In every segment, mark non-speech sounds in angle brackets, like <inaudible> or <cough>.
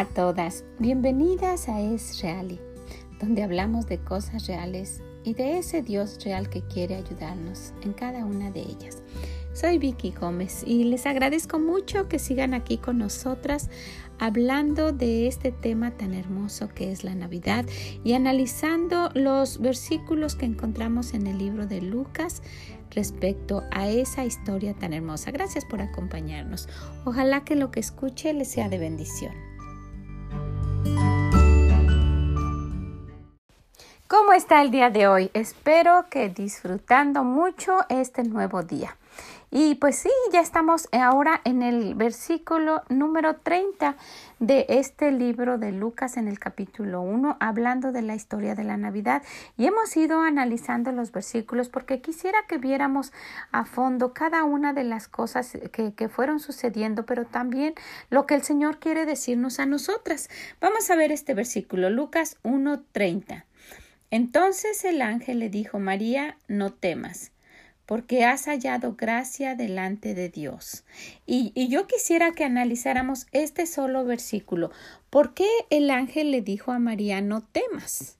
A todas, bienvenidas a Es Reali, donde hablamos de cosas reales y de ese Dios real que quiere ayudarnos en cada una de ellas. Soy Vicky Gómez y les agradezco mucho que sigan aquí con nosotras hablando de este tema tan hermoso que es la Navidad y analizando los versículos que encontramos en el libro de Lucas respecto a esa historia tan hermosa. Gracias por acompañarnos. Ojalá que lo que escuche les sea de bendición. ¿Cómo está el día de hoy? Espero que disfrutando mucho este nuevo día. Y pues sí, ya estamos ahora en el versículo número 30 de este libro de Lucas en el capítulo 1, hablando de la historia de la Navidad. Y hemos ido analizando los versículos porque quisiera que viéramos a fondo cada una de las cosas que, que fueron sucediendo, pero también lo que el Señor quiere decirnos a nosotras. Vamos a ver este versículo, Lucas 1.30. Entonces el ángel le dijo, María, no temas porque has hallado gracia delante de Dios. Y, yo quisiera que analizáramos este solo versículo. ¿Por qué el ángel le dijo a María, no temas?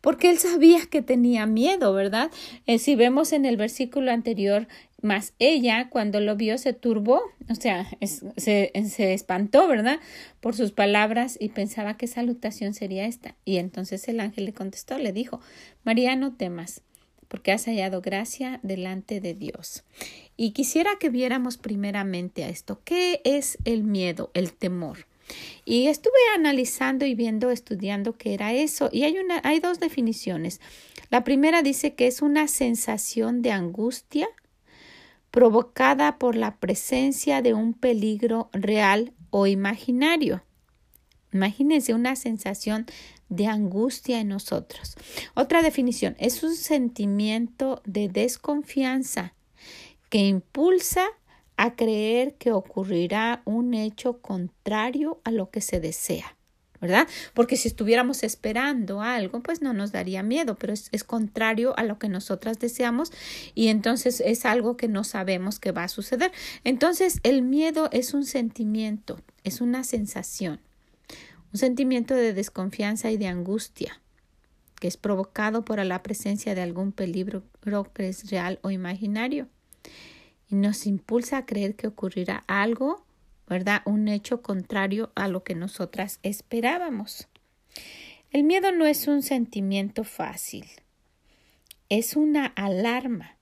Porque él sabía que tenía miedo, ¿verdad? Eh, si vemos en el versículo anterior, más ella cuando lo vio se turbó, o sea, se, se, espantó, ¿verdad? Por sus palabras y pensaba que salutación sería esta. Y entonces el ángel le contestó, le dijo, María, no temas, porque has hallado gracia delante de Dios. Y quisiera que viéramos primeramente a esto. ¿Qué es el miedo, el temor? Y estuve analizando y viendo, estudiando qué era eso. Y hay, una, hay dos definiciones. La primera dice que es una sensación de angustia provocada por la presencia de un peligro real o imaginario. Imagínense una sensación de angustia en nosotros. Otra definición es un sentimiento de desconfianza que impulsa a creer que ocurrirá un hecho contrario a lo que se desea. ¿Verdad? Porque si estuviéramos esperando algo, pues no nos daría miedo, pero es, es, contrario a lo que nosotras deseamos y entonces es algo que no sabemos que va a suceder. Entonces el miedo es un sentimiento, es una sensación un sentimiento de desconfianza y de angustia que es provocado por la presencia de algún peligro que es real o imaginario y nos impulsa a creer que ocurrirá algo, ¿verdad? Un hecho contrario a lo que nosotras esperábamos. El miedo no es un sentimiento fácil, es una alarma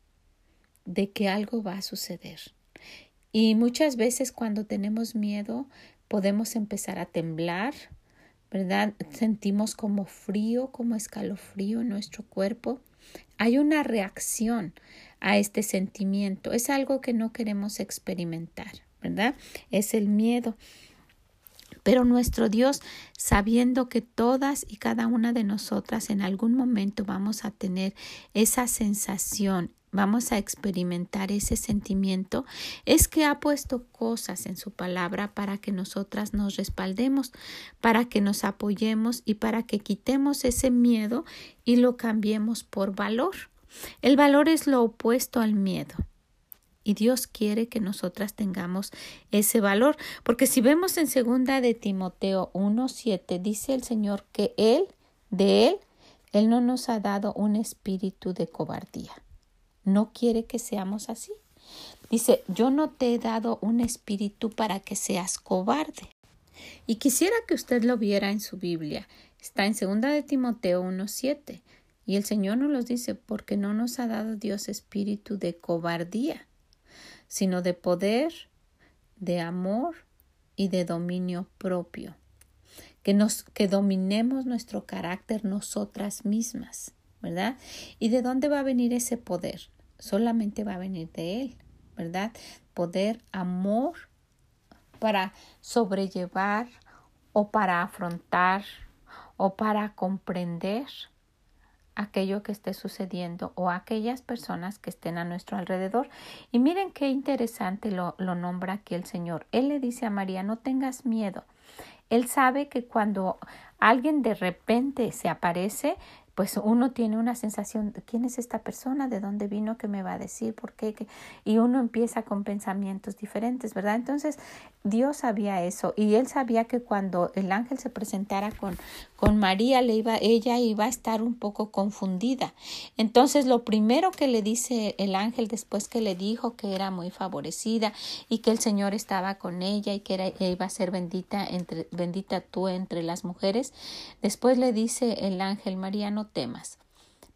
de que algo va a suceder. Y muchas veces cuando tenemos miedo podemos empezar a temblar, ¿verdad? Sentimos como frío, como escalofrío en nuestro cuerpo. Hay una reacción a este sentimiento. Es algo que no queremos experimentar, ¿verdad? Es el miedo. Pero nuestro Dios, sabiendo que todas y cada una de nosotras en algún momento vamos a tener esa sensación, vamos a experimentar ese sentimiento, es que ha puesto cosas en su palabra para que nosotras nos respaldemos, para que nos apoyemos y para que quitemos ese miedo y lo cambiemos por valor. El valor es lo opuesto al miedo. Y Dios quiere que nosotras tengamos ese valor, porque si vemos en segunda de Timoteo 1:7 dice el Señor que él de él él no nos ha dado un espíritu de cobardía no quiere que seamos así. Dice, yo no te he dado un espíritu para que seas cobarde. Y quisiera que usted lo viera en su Biblia. Está en 2 de Timoteo 1.7. Y el Señor nos los dice, porque no nos ha dado Dios espíritu de cobardía, sino de poder, de amor y de dominio propio. Que nos, que dominemos nuestro carácter nosotras mismas, ¿verdad? ¿Y de dónde va a venir ese poder? solamente va a venir de Él, ¿verdad? Poder, amor para sobrellevar o para afrontar o para comprender aquello que esté sucediendo o aquellas personas que estén a nuestro alrededor. Y miren qué interesante lo, lo nombra aquí el Señor. Él le dice a María, no tengas miedo. Él sabe que cuando alguien de repente se aparece, pues uno tiene una sensación, ¿quién es esta persona? ¿De dónde vino? ¿Qué me va a decir? ¿Por qué? Y uno empieza con pensamientos diferentes, ¿verdad? Entonces Dios sabía eso y él sabía que cuando el ángel se presentara con, con María, le iba, ella iba a estar un poco confundida. Entonces lo primero que le dice el ángel después que le dijo que era muy favorecida y que el Señor estaba con ella y que era, iba a ser bendita, entre, bendita tú entre las mujeres, después le dice el ángel María, no temas,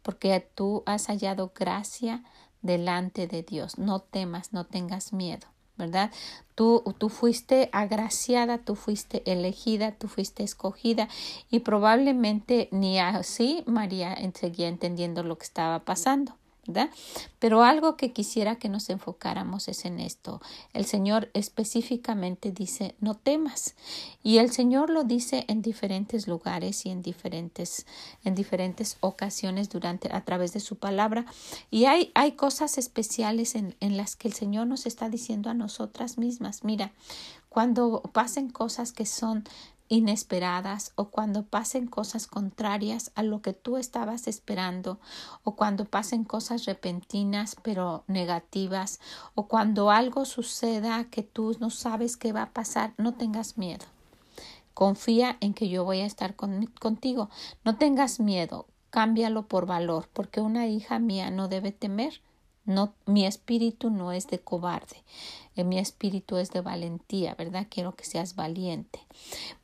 porque tú has hallado gracia delante de Dios. No temas, no tengas miedo, ¿verdad? Tú, tú fuiste agraciada, tú fuiste elegida, tú fuiste escogida y probablemente ni así María seguía entendiendo lo que estaba pasando. Pero algo que quisiera que nos enfocáramos es en esto. El Señor específicamente dice, no temas. Y el Señor lo dice en diferentes lugares y en diferentes, en diferentes ocasiones durante, a través de su palabra. Y hay, hay cosas especiales en, en las que el Señor nos está diciendo a nosotras mismas. Mira, cuando pasen cosas que son inesperadas o cuando pasen cosas contrarias a lo que tú estabas esperando o cuando pasen cosas repentinas pero negativas o cuando algo suceda que tú no sabes qué va a pasar, no tengas miedo. Confía en que yo voy a estar contigo. No tengas miedo, cámbialo por valor, porque una hija mía no debe temer. No, mi espíritu no es de cobarde, eh, mi espíritu es de valentía, ¿verdad? Quiero que seas valiente.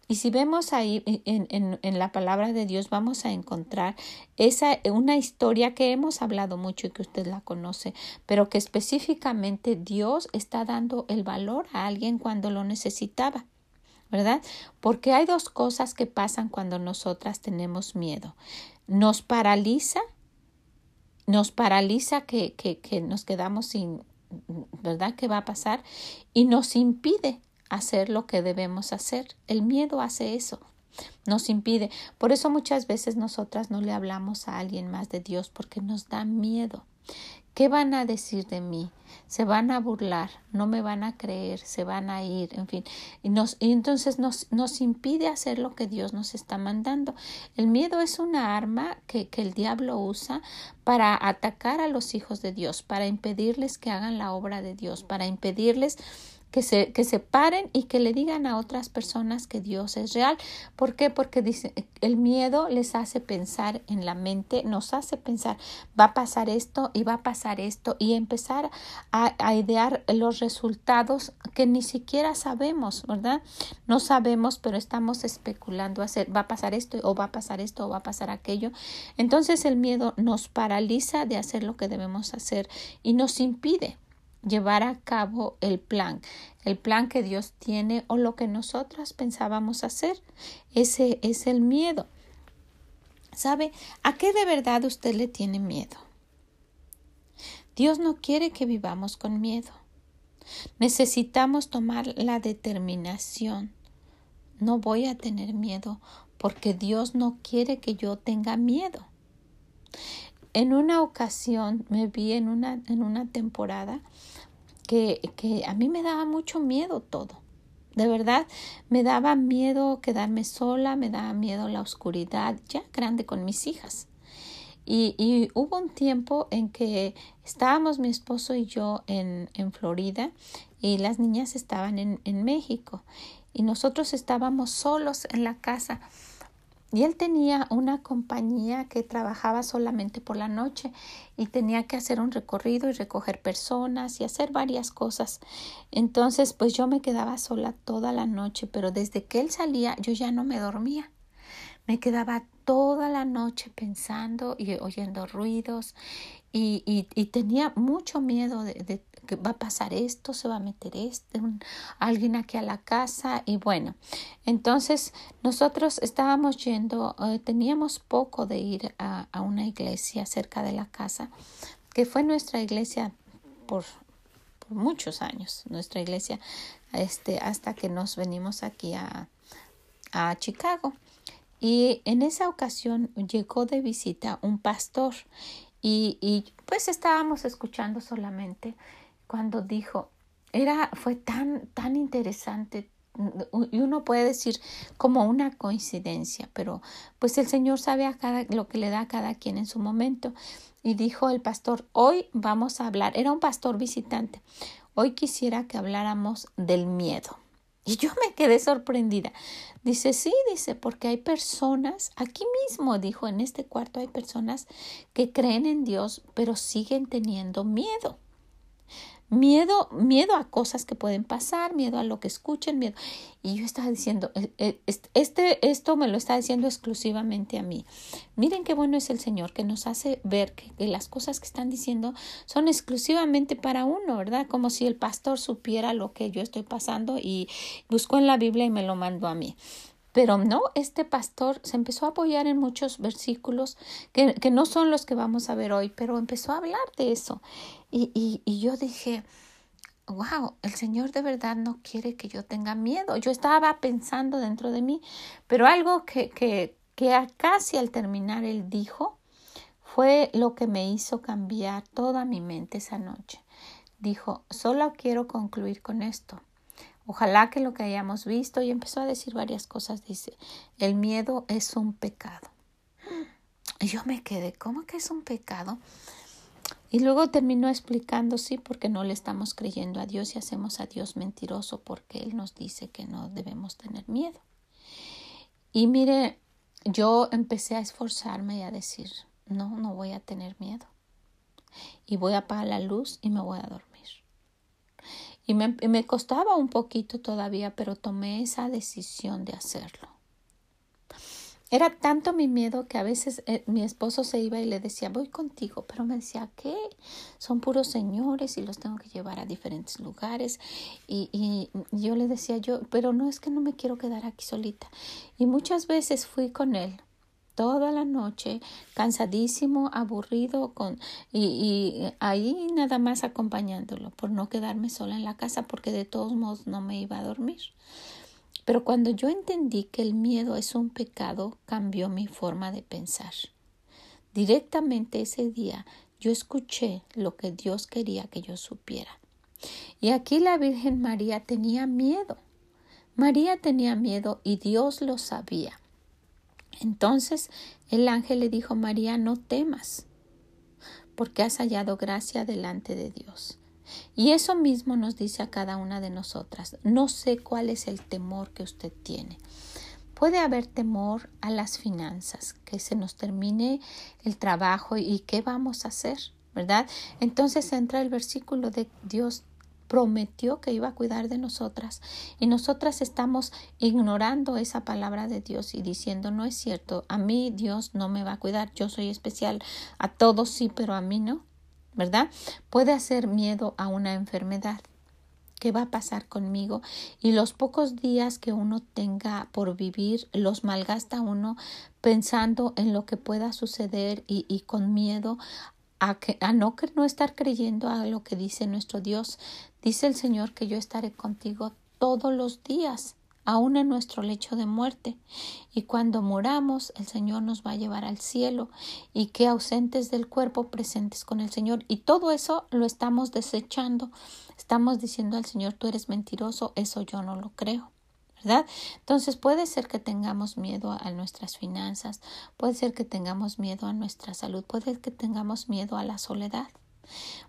Y si vemos ahí en, en, en, la palabra de Dios, vamos a encontrar esa, una historia que hemos hablado mucho y que usted la conoce, pero que específicamente Dios está dando el valor a alguien cuando lo necesitaba. ¿Verdad? Porque hay dos cosas que pasan cuando nosotras tenemos miedo. Nos paraliza, nos paraliza que, que, que nos quedamos sin, ¿verdad? ¿Qué va a pasar? Y nos impide hacer lo que debemos hacer. El miedo hace eso, nos impide. Por eso muchas veces nosotras no le hablamos a alguien más de Dios porque nos da miedo. ¿Qué van a decir de mí? Se van a burlar, no me van a creer, se van a ir, en fin. Y, nos, y entonces nos, nos impide hacer lo que Dios nos está mandando. El miedo es una arma que, que el diablo usa para atacar a los hijos de Dios, para impedirles que hagan la obra de Dios, para impedirles que se, que se paren y que le digan a otras personas que Dios es real. ¿Por qué? Porque dice, el miedo les hace pensar en la mente, nos hace pensar, va a pasar esto y va a pasar esto y empezar a, a idear los resultados que ni siquiera sabemos, ¿verdad? No sabemos, pero estamos especulando hacer, va a pasar esto o va a pasar esto o va a pasar aquello. Entonces el miedo nos paraliza de hacer lo que debemos hacer y nos impide llevar a cabo el plan, el plan que Dios tiene o lo que nosotras pensábamos hacer. Ese es el miedo. ¿Sabe a qué de verdad usted le tiene miedo? Dios no quiere que vivamos con miedo. Necesitamos tomar la determinación. No voy a tener miedo porque Dios no quiere que yo tenga miedo. En una ocasión me vi en una, en una temporada que, que a mí me daba mucho miedo todo. De verdad, me daba miedo quedarme sola, me daba miedo la oscuridad, ya grande con mis hijas. Y, y, hubo un tiempo en que estábamos mi esposo y yo en, en Florida y las niñas estaban en, en México y nosotros estábamos solos en la casa y él tenía una compañía que trabajaba solamente por la noche y tenía que hacer un recorrido y recoger personas y hacer varias cosas. Entonces, pues yo me quedaba sola toda la noche, pero desde que él salía yo ya no me dormía. Me quedaba toda la noche pensando y oyendo ruidos y, tenía mucho miedo de, que va a pasar esto, se va a meter este, alguien aquí a la casa y bueno, entonces nosotros estábamos yendo, eh, teníamos poco de ir a, a, una iglesia cerca de la casa, que fue nuestra iglesia por, por muchos años, nuestra iglesia, este, hasta que nos venimos aquí a, a Chicago. Y en esa ocasión llegó de visita un pastor y, y pues estábamos escuchando solamente cuando dijo, era, fue tan, tan interesante y uno puede decir como una coincidencia, pero pues el Señor sabe a cada, lo que le da a cada quien en su momento. Y dijo el pastor, hoy vamos a hablar, era un pastor visitante, hoy quisiera que habláramos del miedo. Y yo me quedé sorprendida. Dice, sí, dice, porque hay personas, aquí mismo dijo, en este cuarto hay personas que creen en Dios, pero siguen teniendo miedo. Miedo, miedo a cosas que pueden pasar, miedo a lo que escuchen, miedo. Y yo estaba diciendo, e, e, este, esto me lo está diciendo exclusivamente a mí. Miren qué bueno es el Señor que nos hace ver que, que las cosas que están diciendo son exclusivamente para uno, ¿verdad? Como si el pastor supiera lo que yo estoy pasando y buscó en la Biblia y me lo mandó a mí. Pero no, este pastor se empezó a apoyar en muchos versículos que, que, no son los que vamos a ver hoy, pero empezó a hablar de eso. Y, y, yo dije, wow, el Señor de verdad no quiere que yo tenga miedo. Yo estaba pensando dentro de mí, pero algo que, que, que casi al terminar él dijo fue lo que me hizo cambiar toda mi mente esa noche. Dijo, solo quiero concluir con esto. Ojalá que lo que hayamos visto y empezó a decir varias cosas. Dice, el miedo es un pecado. Y yo me quedé, ¿cómo que es un pecado? Y luego terminó explicando, sí, porque no le estamos creyendo a Dios y hacemos a Dios mentiroso porque Él nos dice que no debemos tener miedo. Y mire, yo empecé a esforzarme y a decir, no, no voy a tener miedo. Y voy a apagar la luz y me voy a dormir. Y me, me costaba un poquito todavía, pero tomé esa decisión de hacerlo. Era tanto mi miedo que a veces eh, mi esposo se iba y le decía, voy contigo, pero me decía, ¿qué? Son puros señores y los tengo que llevar a diferentes lugares. Y, y, yo le decía, yo, pero no es que no me quiero quedar aquí solita. Y muchas veces fui con él toda la noche, cansadísimo, aburrido, con, y, y, ahí nada más acompañándolo, por no quedarme sola en la casa, porque de todos modos no me iba a dormir. Pero cuando yo entendí que el miedo es un pecado, cambió mi forma de pensar. Directamente ese día yo escuché lo que Dios quería que yo supiera. Y aquí la Virgen María tenía miedo. María tenía miedo y Dios lo sabía. Entonces el ángel le dijo María, no temas, porque has hallado gracia delante de Dios. Y eso mismo nos dice a cada una de nosotras. No sé cuál es el temor que usted tiene. Puede haber temor a las finanzas, que se nos termine el trabajo y qué vamos a hacer, ¿verdad? Entonces entra el versículo de Dios prometió que iba a cuidar de nosotras y nosotras estamos ignorando esa palabra de Dios y diciendo no es cierto, a mí Dios no me va a cuidar, yo soy especial, a todos sí, pero a mí no, ¿verdad? Puede hacer miedo a una enfermedad. ¿Qué va a pasar conmigo? Y los pocos días que uno tenga por vivir los malgasta uno pensando en lo que pueda suceder y, con miedo a, que, a no, no estar creyendo a lo que dice nuestro Dios. Dice el Señor que yo estaré contigo todos los días, aun en nuestro lecho de muerte. Y cuando moramos, el Señor nos va a llevar al cielo y que ausentes del cuerpo, presentes con el Señor. Y todo eso lo estamos desechando. Estamos diciendo al Señor, tú eres mentiroso, eso yo no lo creo. ¿verdad? Entonces puede ser que tengamos miedo a nuestras finanzas, puede ser que tengamos miedo a nuestra salud, puede ser que tengamos miedo a la soledad.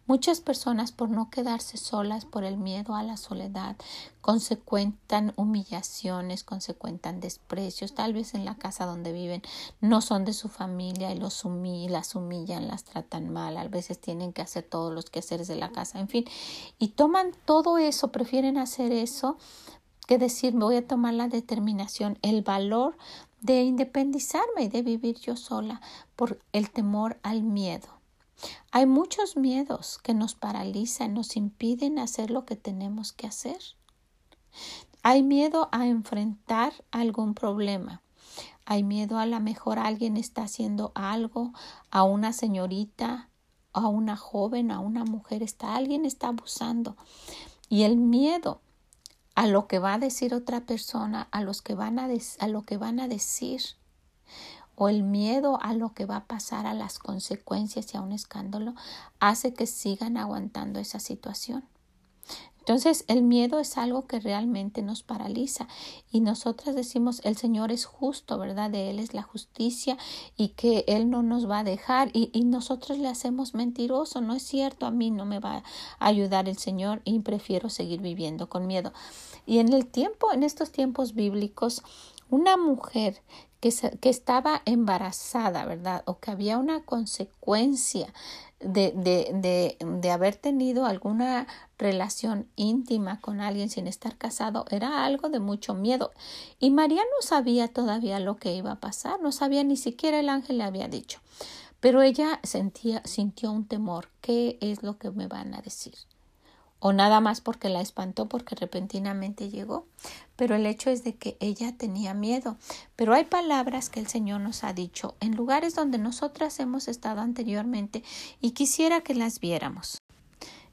Muchas personas por no quedarse solas por el miedo a la soledad consecuentan humillaciones, consecuentan desprecios, tal vez en la casa donde viven no son de su familia y los humillan, las humillan, las tratan mal, a veces tienen que hacer todos los quehaceres de la casa, en fin, y toman todo eso, prefieren hacer eso que decir, voy a tomar la determinación, el valor de independizarme y de vivir yo sola por el temor al miedo. Hay muchos miedos que nos paralizan, nos impiden hacer lo que tenemos que hacer. Hay miedo a enfrentar algún problema. Hay miedo a lo mejor alguien está haciendo algo, a una señorita, a una joven, a una mujer, está alguien está abusando. Y el miedo a lo que va a decir otra persona, a los que van a, a lo que van a decir o el miedo a lo que va a pasar a las consecuencias y a un escándalo hace que sigan aguantando esa situación. Entonces el miedo es algo que realmente nos paraliza y nosotras decimos el Señor es justo, ¿verdad? De Él es la justicia y que Él no nos va a dejar y, y nosotros le hacemos mentiroso, no es cierto, a mí no me va a ayudar el Señor y prefiero seguir viviendo con miedo. Y en el tiempo, en estos tiempos bíblicos, una mujer que, que, estaba embarazada, ¿verdad? O que había una consecuencia de, de, de, de, haber tenido alguna relación íntima con alguien sin estar casado era algo de mucho miedo. Y María no sabía todavía lo que iba a pasar, no sabía ni siquiera el ángel le había dicho. Pero ella sentía, sintió un temor. ¿Qué es lo que me van a decir? O nada más porque la espantó porque repentinamente llegó, pero el hecho es de que ella tenía miedo. Pero hay palabras que el Señor nos ha dicho en lugares donde nosotras hemos estado anteriormente y quisiera que las viéramos.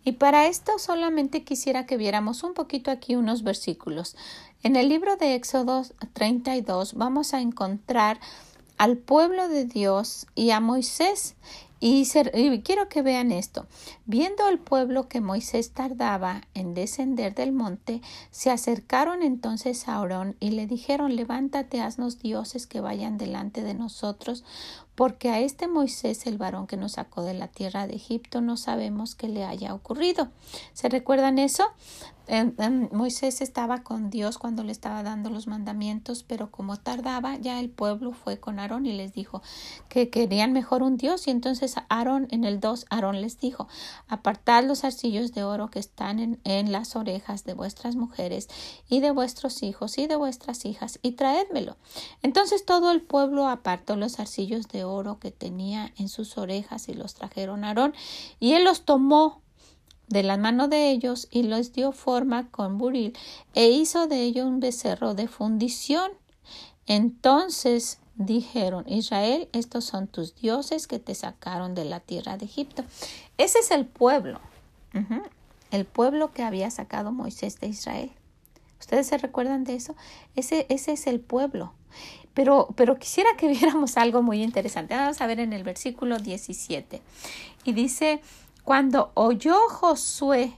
Y para esto solamente quisiera que viéramos un poquito aquí unos versículos. En el libro de Éxodo 32 vamos a encontrar al pueblo de Dios y a Moisés y, quiero que vean esto. Viendo el pueblo que Moisés tardaba en descender del monte, se acercaron entonces a Aarón y le dijeron Levántate, haznos dioses que vayan delante de nosotros, porque a este Moisés, el varón que nos sacó de la tierra de Egipto, no sabemos qué le haya ocurrido. ¿Se recuerdan eso? Moisés estaba con Dios cuando le estaba dando los mandamientos, pero como tardaba, ya el pueblo fue con Aarón y les dijo que querían mejor un Dios. Y entonces Aarón, en el 2, Aarón les dijo, apartad los arcillos de oro que están en, en las orejas de vuestras mujeres y de vuestros hijos y de vuestras hijas y traédmelo. Entonces todo el pueblo apartó los arcillos de oro que tenía en sus orejas y los trajeron a Aarón y él los tomó de la mano de ellos y los dio forma con buril e hizo de ellos un becerro de fundición. Entonces dijeron Israel, estos son tus dioses que te sacaron de la tierra de Egipto. Ese es el pueblo, el pueblo que había sacado Moisés de Israel. ¿Ustedes se recuerdan de eso? Ese, ese es el pueblo. Pero, pero quisiera que <laughs> viéramos algo muy interesante. Vamos a ver en el versículo 17. Y dice, cuando oyó Josué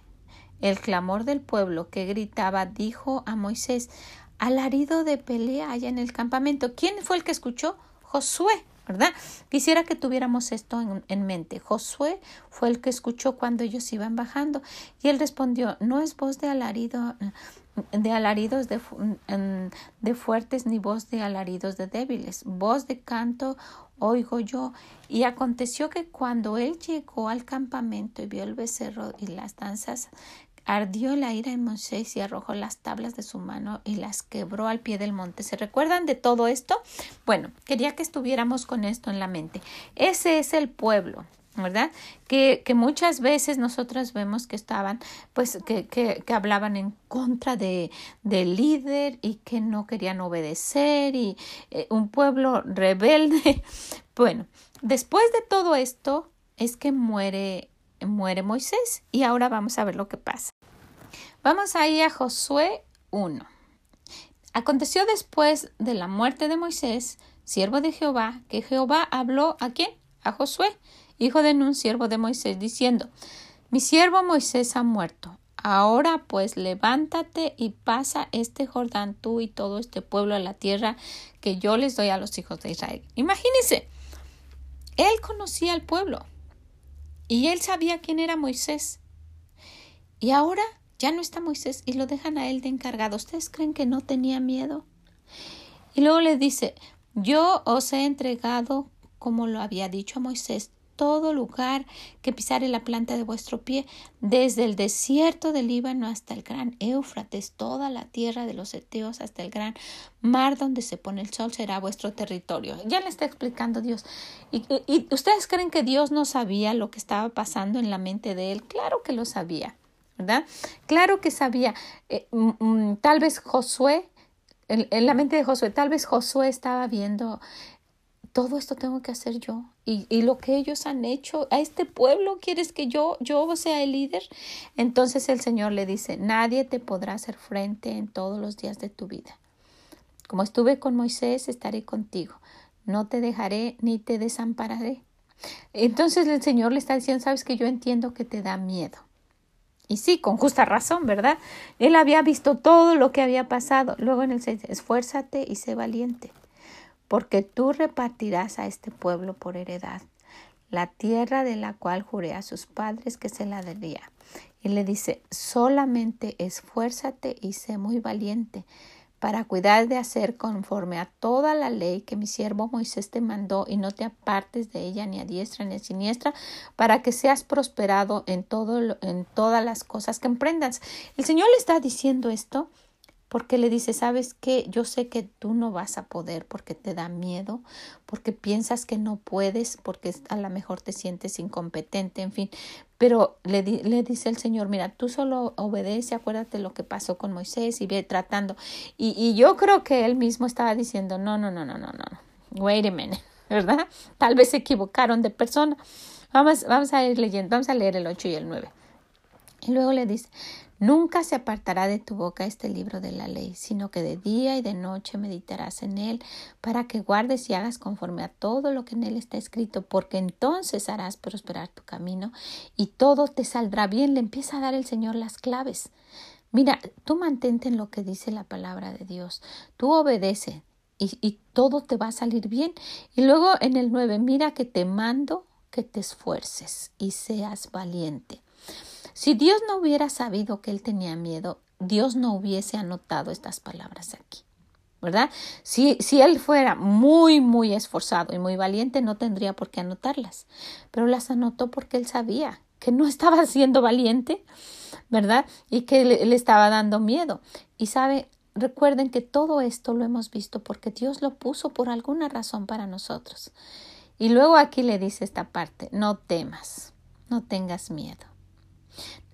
el clamor del pueblo que gritaba, dijo a Moisés, alarido de pelea allá en el campamento. ¿Quién fue el que escuchó? Josué, ¿verdad? Quisiera que tuviéramos esto en, mente. Josué fue el que escuchó cuando ellos iban bajando y él respondió, no es voz de alarido de alaridos de, de fuertes ni voz de alaridos de débiles, voz de canto oigo yo. Y aconteció que cuando él llegó al campamento y vio el becerro y las danzas, ardió la ira en Moisés y arrojó las tablas de su mano y las quebró al pie del monte. ¿Se recuerdan de todo esto? Bueno, quería que estuviéramos con esto en la mente. Ese es el pueblo. ¿Verdad? Que, que muchas veces nosotras vemos que estaban, pues, que, que, que hablaban en contra de, del líder y que no querían obedecer y eh, un pueblo rebelde. <laughs> Bueno, después de todo esto es que muere, muere Moisés y ahora vamos a ver lo que pasa. Vamos ahí a Josué 1. Aconteció después de la muerte de Moisés, siervo de Jehová, que Jehová habló a quién? A Josué hijo de un siervo de Moisés, diciendo Mi siervo Moisés ha muerto. Ahora pues levántate y pasa este Jordán tú y todo este pueblo a la tierra que yo les doy a los hijos de Israel. Imagínense, él conocía al pueblo y él sabía quién era Moisés. Y ahora ya no está Moisés y lo dejan a él de encargado. ¿Ustedes creen que no tenía miedo? Y luego le dice, yo os he entregado, como lo había dicho a Moisés, todo lugar que pisare la planta de vuestro pie, desde el desierto del Líbano hasta el gran Éufrates, toda la tierra de los Eteos hasta el gran mar donde se pone el sol será vuestro territorio. Ya le está explicando Dios. ¿Y, ustedes creen que Dios no sabía lo que estaba pasando en la mente de él? Claro que lo sabía, ¿verdad? Claro que sabía. Eh, mm, mm, tal vez Josué, en la mente de Josué, tal vez Josué estaba viendo todo esto tengo que hacer yo. Y, y, lo que ellos han hecho a este pueblo, ¿quieres que yo, yo sea el líder? Entonces el Señor le dice, nadie te podrá hacer frente en todos los días de tu vida. Como estuve con Moisés, estaré contigo. No te dejaré ni te desampararé. Entonces el Señor le está diciendo, sabes que yo entiendo que te da miedo. Y sí, con justa razón, ¿verdad? Él había visto todo lo que había pasado. Luego en el 6, esfuérzate y sé valiente, porque tú repartirás a este pueblo por heredad la tierra de la cual juré a sus padres que se la daría. Y le dice, solamente esfuérzate y sé muy valiente para cuidar de hacer conforme a toda la ley que mi siervo Moisés te mandó y no te apartes de ella ni a diestra ni a siniestra para que seas prosperado en todo en todas las cosas que emprendas. El Señor le está diciendo esto porque le dice, sabes qué, yo sé que tú no vas a poder porque te da miedo, porque piensas que no puedes, porque a lo mejor te sientes incompetente, en fin. Pero le, le dice el Señor, mira, tú solo obedece, acuérdate lo que pasó con Moisés y ve tratando. Y, y yo creo que él mismo estaba diciendo, no, no, no, no, no, no, wait a minute, <laughs> ¿verdad? Tal vez se equivocaron de persona. Vamos, vamos a ir leyendo, vamos a leer el 8 y el 9. Y luego le dice, Nunca se apartará de tu boca este libro de la ley, sino que de día y de noche meditarás en él, para que guardes y hagas conforme a todo lo que en él está escrito, porque entonces harás prosperar tu camino y todo te saldrá bien. Le empieza a dar el Señor las claves. Mira, tú mantente en lo que dice la palabra de Dios, tú obedece y, todo te va a salir bien. Y luego en el 9, mira que te mando que te esfuerces y seas valiente. Si Dios no hubiera sabido que él tenía miedo, Dios no hubiese anotado estas palabras aquí. ¿Verdad? Si, si él fuera muy, muy esforzado y muy valiente, no tendría por qué anotarlas. Pero las anotó porque él sabía que no estaba <laughs> siendo valiente, ¿verdad? Y que le, le estaba dando miedo. Y sabe, recuerden que todo esto lo hemos visto porque Dios lo puso por alguna razón para nosotros. Y luego aquí le dice esta parte, no temas, no tengas miedo.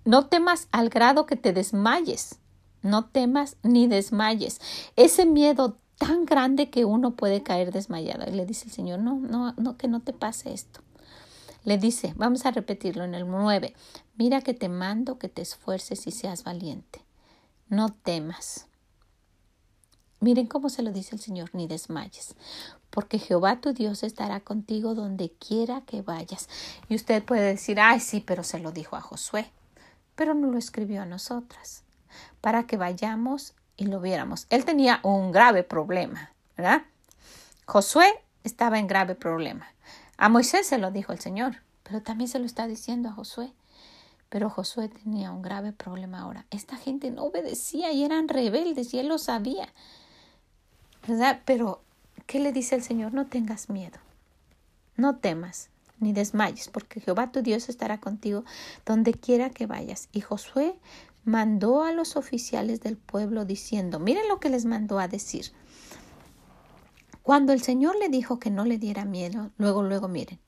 No temas al grado que te desmayes. No temas ni desmayes. Ese miedo tan grande que uno puede caer desmayado. Y le dice el Señor, no, no, no, que no te pase esto. Le dice, vamos a repetirlo en el 9, mira que te mando que te esfuerces y seas valiente. No temas. Miren cómo se lo dice el Señor, ni desmayes, porque Jehová tu Dios estará contigo donde quiera que vayas. Y usted puede decir, ay, sí, pero se lo dijo a Josué pero no lo escribió a nosotras, para que vayamos y lo viéramos. Él tenía un grave problema, ¿verdad? Josué estaba en grave problema. A Moisés se lo dijo el Señor, pero también se lo está diciendo a Josué. Pero Josué tenía un grave problema ahora. Esta gente no obedecía y eran rebeldes y él lo sabía. ¿Verdad? Pero, ¿qué le dice el Señor? No tengas miedo. No temas ni desmayes, porque Jehová tu Dios estará contigo donde quiera que vayas. Y Josué mandó a los oficiales del pueblo diciendo, miren lo que les mandó a decir. Cuando el Señor le dijo que no le diera miedo, luego, luego miren,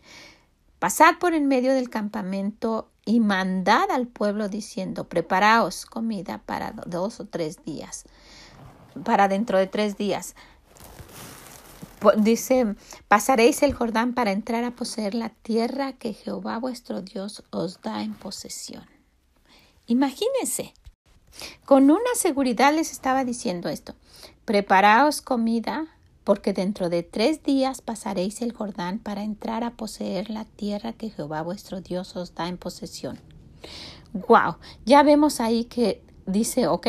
pasad por en medio del campamento y mandad al pueblo diciendo, preparaos comida para dos o tres días, para dentro de tres días dice, pasaréis el Jordán para entrar a poseer la tierra que Jehová vuestro Dios os da en posesión. Imagínense, con una seguridad les estaba diciendo esto, preparaos comida, porque dentro de tres días pasaréis el Jordán para entrar a poseer la tierra que Jehová vuestro Dios os da en posesión. Wow, ya vemos ahí que dice, ok,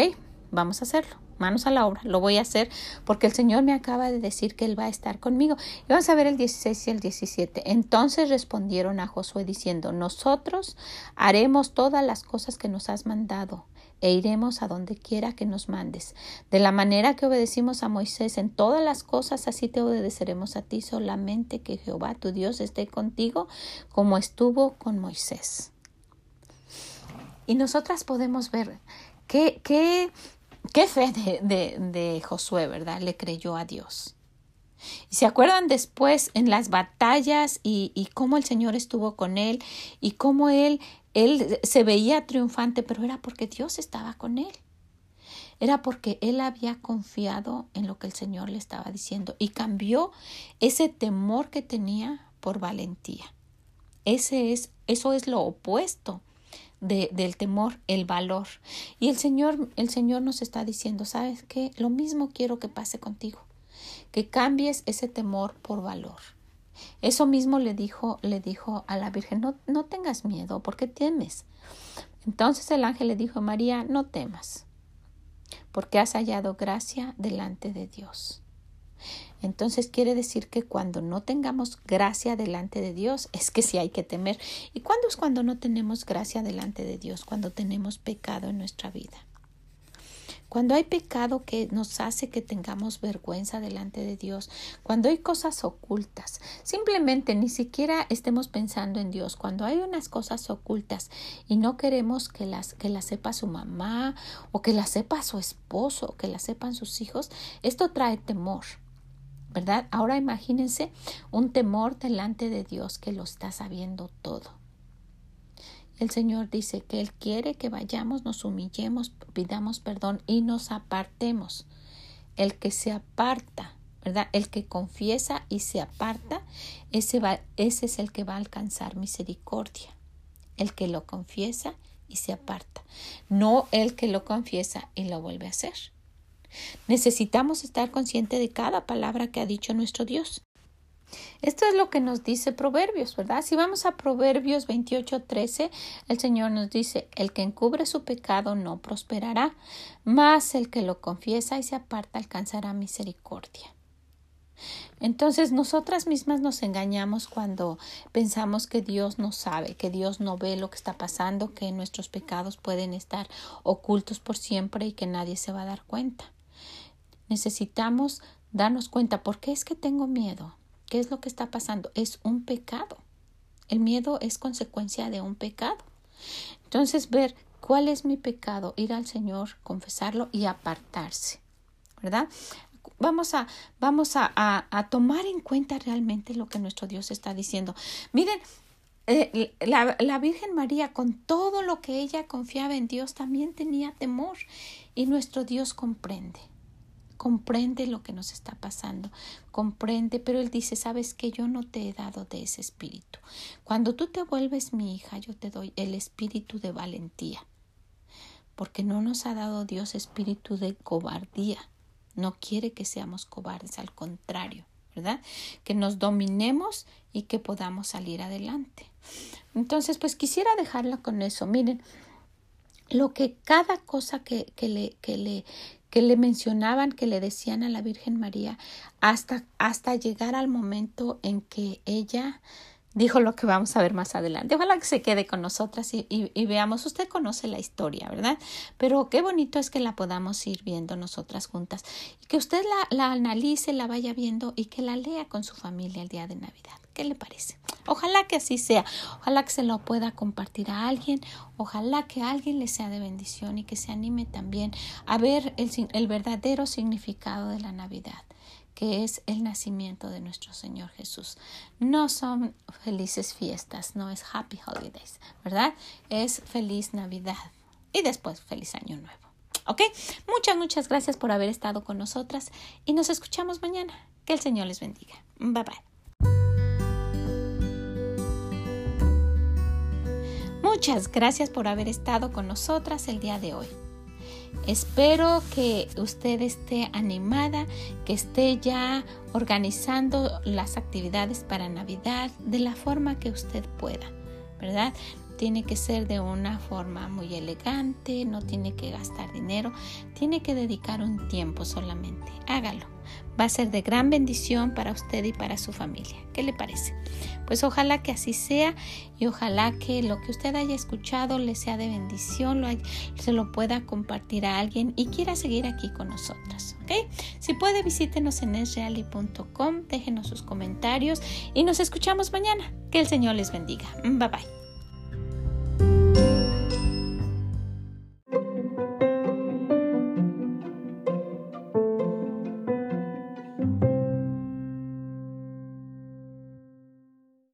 vamos a hacerlo manos a la obra, lo voy a hacer porque el Señor me acaba de decir que Él va a estar conmigo. Y vamos a ver el 16 y el 17. Entonces respondieron a Josué diciendo, nosotros haremos todas las cosas que nos has mandado e iremos a donde quiera que nos mandes. De la manera que obedecimos a Moisés en todas las cosas, así te obedeceremos a ti, solamente que Jehová tu Dios esté contigo como estuvo con Moisés. Y nosotras podemos ver qué, qué Qué fe de, de, Josué, ¿verdad? Le creyó a Dios. Y se acuerdan después en las batallas y, y, cómo el Señor estuvo con él y cómo él, él se veía triunfante, pero era porque Dios estaba con él. Era porque él había confiado en lo que el Señor le estaba diciendo y cambió ese temor que tenía por valentía. Ese es, eso es lo opuesto del temor, el valor. Y el Señor, el Señor nos está diciendo, ¿sabes qué? Lo mismo quiero que pase contigo, que cambies ese temor por valor. Eso mismo le dijo, le dijo a la Virgen, no, no tengas miedo, porque temes. Entonces el ángel le dijo a María, no temas, porque has hallado gracia delante de Dios. Entonces quiere decir que cuando no tengamos gracia delante de Dios, es que sí hay que temer. ¿Y cuándo es cuando no tenemos gracia delante de Dios? Cuando tenemos pecado en nuestra vida. Cuando hay pecado que nos hace que tengamos vergüenza delante de Dios, cuando hay cosas ocultas, simplemente ni siquiera estemos pensando en Dios, cuando hay unas cosas ocultas y no queremos que las, que las sepa su mamá o que las sepa su esposo o que las sepan sus hijos, esto trae temor. ¿Verdad? Ahora imagínense un temor delante de Dios que lo está sabiendo todo. El Señor dice que Él quiere que vayamos, nos humillemos, pidamos perdón y nos apartemos. El que se aparta, ¿verdad? El que confiesa y se aparta, ese, es el que va a alcanzar misericordia. El que lo confiesa y se aparta, no el que lo confiesa y lo vuelve a hacer. Necesitamos estar consciente de cada palabra que ha dicho nuestro Dios. Esto es lo que nos dice Proverbios, ¿verdad? Si vamos a Proverbios 28:13, el Señor nos dice, el que encubre su pecado no prosperará, mas el que lo confiesa y se aparta alcanzará misericordia. Entonces nosotras mismas nos engañamos cuando pensamos que Dios no sabe, que Dios no ve lo que está pasando, que nuestros pecados pueden estar ocultos por siempre y que nadie se va a dar cuenta. Necesitamos darnos cuenta, ¿por qué es que tengo miedo? ¿Qué es lo que está pasando? Es un pecado. El miedo es consecuencia de un pecado. Entonces, ver cuál es mi pecado, ir al Señor, confesarlo y apartarse. ¿Verdad? Vamos a, vamos a, tomar en cuenta realmente lo que nuestro Dios está diciendo. Miren, eh, la, la, Virgen María, con todo lo que ella confiaba en Dios, también tenía temor y nuestro Dios comprende comprende lo que nos está pasando, comprende, pero él dice, sabes que yo no te he dado de ese espíritu. Cuando tú te vuelves mi hija, yo te doy el espíritu de valentía, porque no nos ha dado Dios espíritu de cobardía, no quiere que seamos cobardes, al contrario, ¿verdad? Que nos dominemos y que podamos salir adelante. Entonces, pues quisiera dejarla con eso. Miren, lo que cada cosa que, que, le, que, le, que le mencionaban, que le decían a la Virgen María, hasta, hasta llegar al momento en que ella dijo lo que vamos a ver más adelante. Ojalá que se quede con nosotras y, y, veamos, usted conoce la historia, ¿verdad? Pero qué bonito es que la podamos ir viendo nosotras juntas y que usted la, la analice, la vaya viendo y que la lea con su familia el día de Navidad. ¿Qué le parece? Ojalá que así sea. Ojalá que se lo pueda compartir a alguien. Ojalá que alguien le sea de bendición y que se anime también a ver el, el verdadero significado de la Navidad que es el nacimiento de nuestro Señor Jesús. No son felices fiestas, no es happy holidays, ¿verdad? Es feliz Navidad y después feliz año nuevo. ¿Ok? Muchas, muchas gracias por haber estado con nosotras y nos escuchamos mañana. Que el Señor les bendiga. Bye bye. Muchas gracias por haber estado con nosotras el día de hoy. Espero que usted esté animada, que esté ya organizando las actividades para Navidad de la forma que usted pueda, ¿verdad? Tiene que ser de una forma muy elegante, no tiene que gastar dinero, tiene que dedicar un tiempo solamente. Hágalo va a ser de gran bendición para usted y para su familia. ¿Qué le parece? Pues ojalá que así sea y ojalá que lo que usted haya escuchado le sea de bendición, lo se lo pueda compartir a alguien y quiera seguir aquí con nosotras. ¿ok? Si puede, visítenos en esreali.com, déjenos sus comentarios y nos escuchamos mañana. Que el Señor les bendiga. Bye bye.